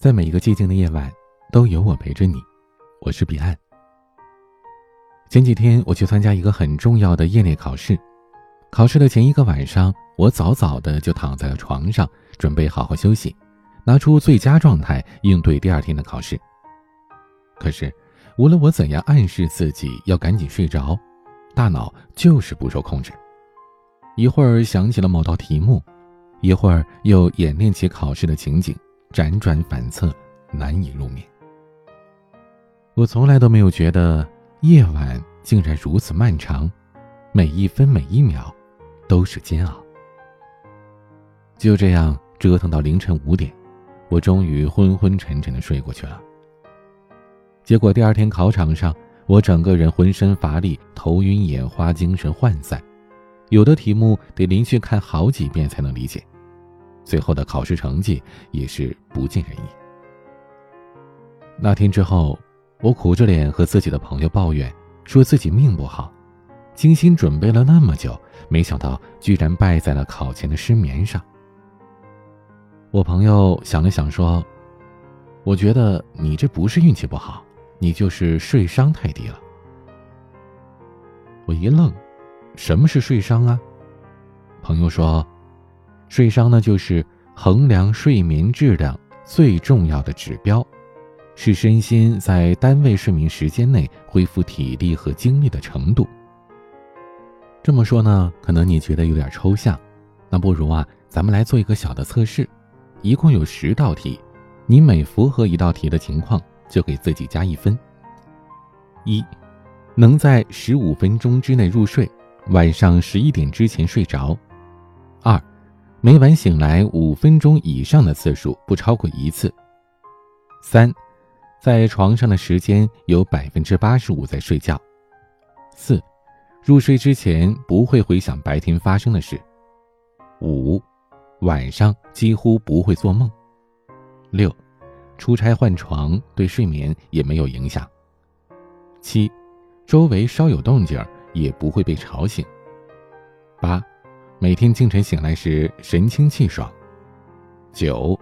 在每一个寂静的夜晚，都有我陪着你。我是彼岸。前几天我去参加一个很重要的业内考试，考试的前一个晚上，我早早的就躺在了床上，准备好好休息，拿出最佳状态应对第二天的考试。可是，无论我怎样暗示自己要赶紧睡着，大脑就是不受控制，一会儿想起了某道题目，一会儿又演练起考试的情景。辗转反侧，难以入眠。我从来都没有觉得夜晚竟然如此漫长，每一分每一秒都是煎熬。就这样折腾到凌晨五点，我终于昏昏沉沉的睡过去了。结果第二天考场上，我整个人浑身乏力、头晕眼花、精神涣散，有的题目得连续看好几遍才能理解。最后的考试成绩也是不尽人意。那天之后，我苦着脸和自己的朋友抱怨，说自己命不好，精心准备了那么久，没想到居然败在了考前的失眠上。我朋友想了想说：“我觉得你这不是运气不好，你就是睡商太低了。”我一愣：“什么是睡商啊？”朋友说。睡商呢，就是衡量睡眠质量最重要的指标，是身心在单位睡眠时间内恢复体力和精力的程度。这么说呢，可能你觉得有点抽象，那不如啊，咱们来做一个小的测试，一共有十道题，你每符合一道题的情况，就给自己加一分。一，能在十五分钟之内入睡，晚上十一点之前睡着。二。每晚醒来五分钟以上的次数不超过一次。三，在床上的时间有百分之八十五在睡觉。四，入睡之前不会回想白天发生的事。五，晚上几乎不会做梦。六，出差换床对睡眠也没有影响。七，周围稍有动静也不会被吵醒。八。每天清晨醒来时神清气爽。九，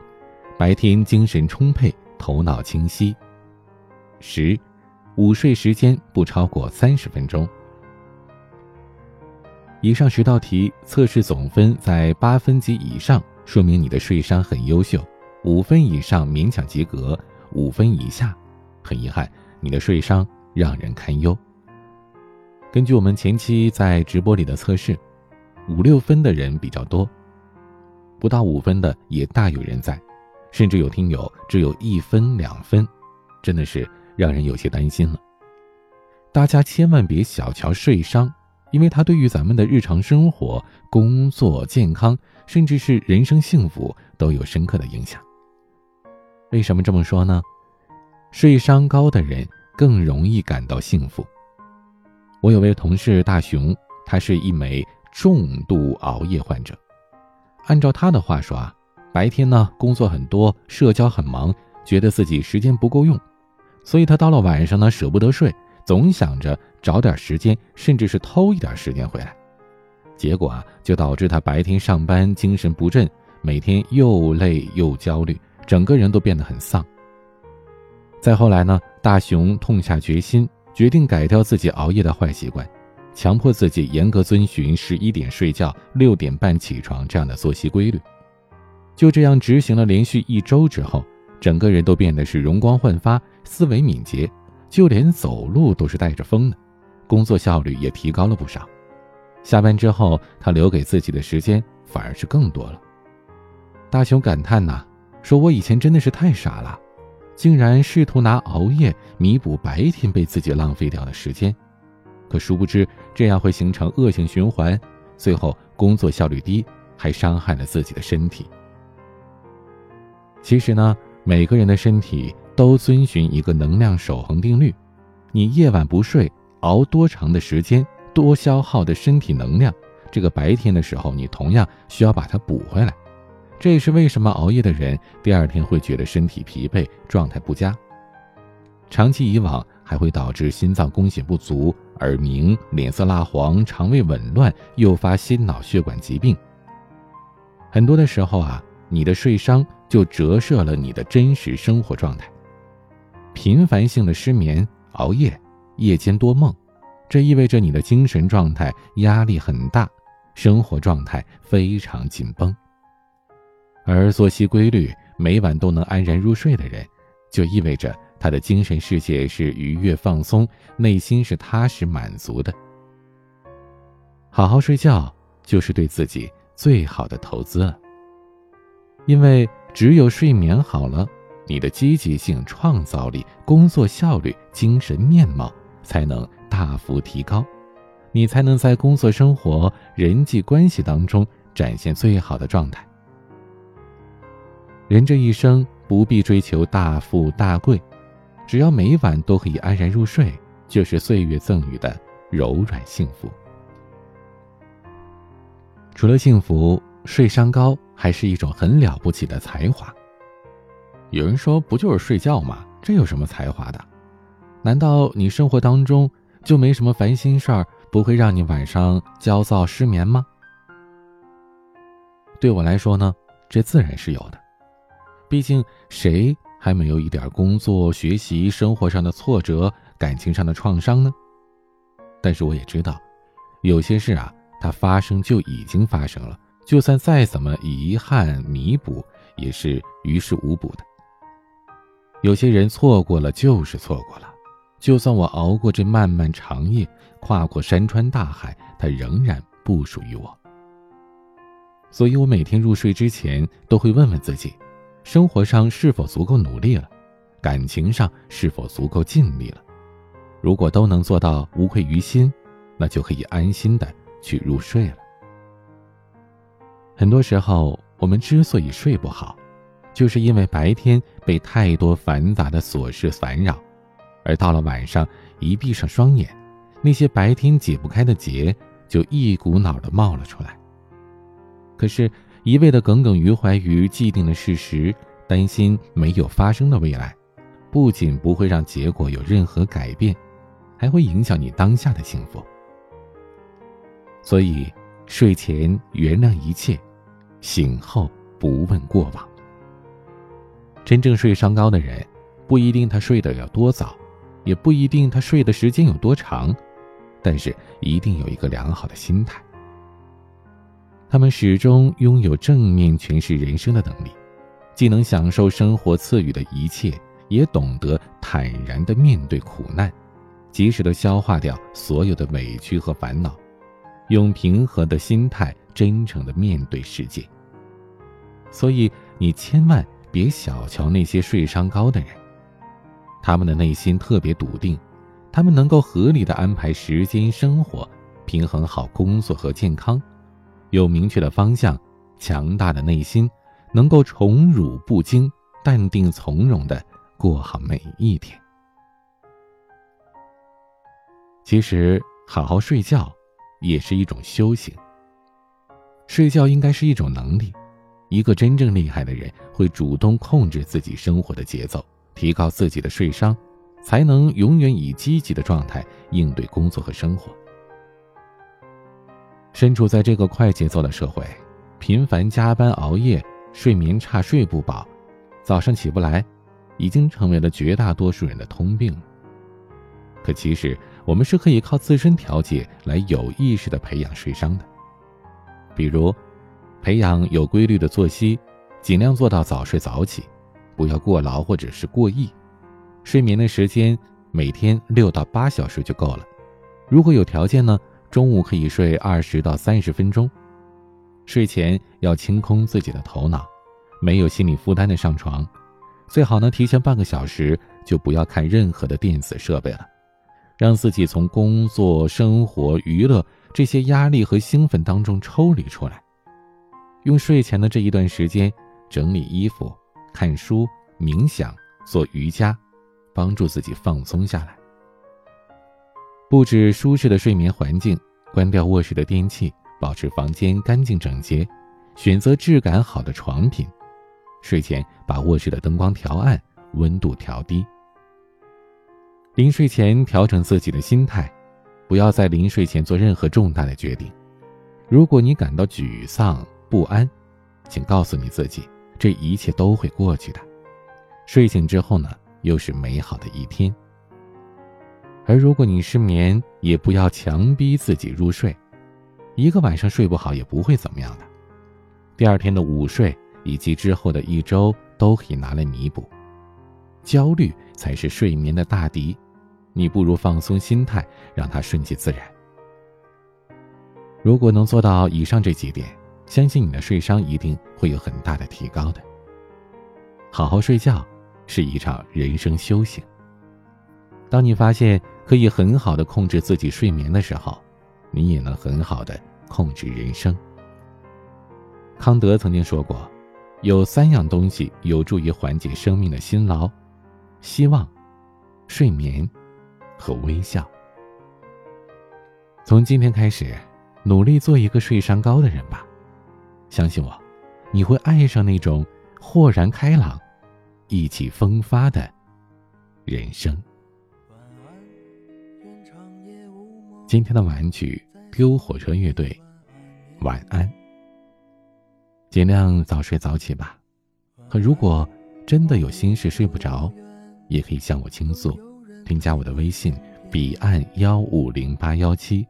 白天精神充沛，头脑清晰。十，午睡时间不超过三十分钟。以上十道题测试总分在八分及以上，说明你的睡商很优秀；五分以上勉强及格；五分以下，很遗憾，你的睡商让人堪忧。根据我们前期在直播里的测试。五六分的人比较多，不到五分的也大有人在，甚至有听友只有一分两分，真的是让人有些担心了。大家千万别小瞧睡商，因为它对于咱们的日常生活、工作、健康，甚至是人生幸福都有深刻的影响。为什么这么说呢？睡商高的人更容易感到幸福。我有位同事大熊，他是一枚。重度熬夜患者，按照他的话说啊，白天呢工作很多，社交很忙，觉得自己时间不够用，所以他到了晚上呢舍不得睡，总想着找点时间，甚至是偷一点时间回来，结果啊就导致他白天上班精神不振，每天又累又焦虑，整个人都变得很丧。再后来呢，大雄痛下决心，决定改掉自己熬夜的坏习惯。强迫自己严格遵循十一点睡觉、六点半起床这样的作息规律，就这样执行了连续一周之后，整个人都变得是容光焕发、思维敏捷，就连走路都是带着风的，工作效率也提高了不少。下班之后，他留给自己的时间反而是更多了。大雄感叹呐，说我以前真的是太傻了，竟然试图拿熬夜弥补白天被自己浪费掉的时间。可殊不知，这样会形成恶性循环，最后工作效率低，还伤害了自己的身体。其实呢，每个人的身体都遵循一个能量守恒定律：你夜晚不睡，熬多长的时间，多消耗的身体能量，这个白天的时候你同样需要把它补回来。这也是为什么熬夜的人第二天会觉得身体疲惫、状态不佳。长期以往，还会导致心脏供血不足。耳鸣、脸色蜡黄、肠胃紊乱，诱发心脑血管疾病。很多的时候啊，你的睡伤就折射了你的真实生活状态。频繁性的失眠、熬夜、夜间多梦，这意味着你的精神状态压力很大，生活状态非常紧绷。而作息规律，每晚都能安然入睡的人，就意味着他的精神世界是愉悦放松，内心是踏实满足的。好好睡觉，就是对自己最好的投资了。因为只有睡眠好了，你的积极性、创造力、工作效率、精神面貌才能大幅提高，你才能在工作、生活、人际关系当中展现最好的状态。人这一生不必追求大富大贵，只要每晚都可以安然入睡，就是岁月赠予的柔软幸福。除了幸福，睡商高还是一种很了不起的才华。有人说，不就是睡觉吗？这有什么才华的？难道你生活当中就没什么烦心事儿，不会让你晚上焦躁失眠吗？对我来说呢，这自然是有的。毕竟，谁还没有一点工作、学习、生活上的挫折、感情上的创伤呢？但是我也知道，有些事啊，它发生就已经发生了，就算再怎么遗憾弥补，也是于事无补的。有些人错过了就是错过了，就算我熬过这漫漫长夜，跨过山川大海，它仍然不属于我。所以我每天入睡之前都会问问自己。生活上是否足够努力了？感情上是否足够尽力了？如果都能做到无愧于心，那就可以安心的去入睡了。很多时候，我们之所以睡不好，就是因为白天被太多繁杂的琐事烦扰，而到了晚上一闭上双眼，那些白天解不开的结就一股脑的冒了出来。可是。一味的耿耿于怀于既定的事实，担心没有发生的未来，不仅不会让结果有任何改变，还会影响你当下的幸福。所以，睡前原谅一切，醒后不问过往。真正睡商高的人，不一定他睡得有多早，也不一定他睡的时间有多长，但是一定有一个良好的心态。他们始终拥有正面诠释人生的能力，既能享受生活赐予的一切，也懂得坦然地面对苦难，及时地消化掉所有的委屈和烦恼，用平和的心态真诚地面对世界。所以，你千万别小瞧那些睡商高的人，他们的内心特别笃定，他们能够合理的安排时间、生活，平衡好工作和健康。有明确的方向，强大的内心，能够宠辱不惊，淡定从容的过好每一天。其实，好好睡觉也是一种修行。睡觉应该是一种能力，一个真正厉害的人会主动控制自己生活的节奏，提高自己的睡商，才能永远以积极的状态应对工作和生活。身处在这个快节奏的社会，频繁加班熬夜、睡眠差、睡不饱、早上起不来，已经成为了绝大多数人的通病。可其实，我们是可以靠自身调节来有意识的培养睡商的。比如，培养有规律的作息，尽量做到早睡早起，不要过劳或者是过易。睡眠的时间每天六到八小时就够了。如果有条件呢？中午可以睡二十到三十分钟，睡前要清空自己的头脑，没有心理负担的上床，最好呢提前半个小时就不要看任何的电子设备了，让自己从工作、生活、娱乐这些压力和兴奋当中抽离出来，用睡前的这一段时间整理衣服、看书、冥想、做瑜伽，帮助自己放松下来。布置舒适的睡眠环境，关掉卧室的电器，保持房间干净整洁，选择质感好的床品。睡前把卧室的灯光调暗，温度调低。临睡前调整自己的心态，不要在临睡前做任何重大的决定。如果你感到沮丧不安，请告诉你自己，这一切都会过去的。睡醒之后呢，又是美好的一天。而如果你失眠，也不要强逼自己入睡，一个晚上睡不好也不会怎么样的。第二天的午睡以及之后的一周都可以拿来弥补。焦虑才是睡眠的大敌，你不如放松心态，让它顺其自然。如果能做到以上这几点，相信你的睡商一定会有很大的提高的。好好睡觉是一场人生修行。当你发现可以很好的控制自己睡眠的时候，你也能很好的控制人生。康德曾经说过，有三样东西有助于缓解生命的辛劳。希望、睡眠和微笑。从今天开始，努力做一个睡商高的人吧。相信我，你会爱上那种豁然开朗、意气风发的人生。今天的晚安曲《丢火车乐队》，晚安。尽量早睡早起吧。可如果真的有心事睡不着，也可以向我倾诉，添加我的微信彼岸幺五零八幺七，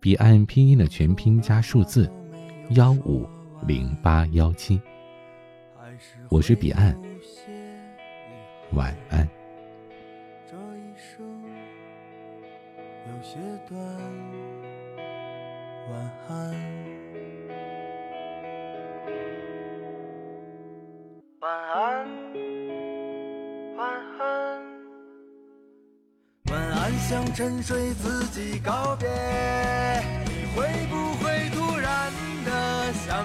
彼岸拼音的全拼加数字幺五零八幺七。我是彼岸，晚安。些短，晚安。晚安。晚安，晚安向沉睡自己告别，你会不会突然的想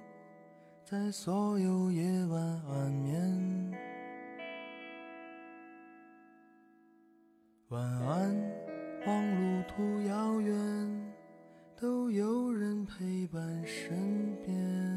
在所有夜晚安眠。晚安，望路途遥远。都有人陪伴身边。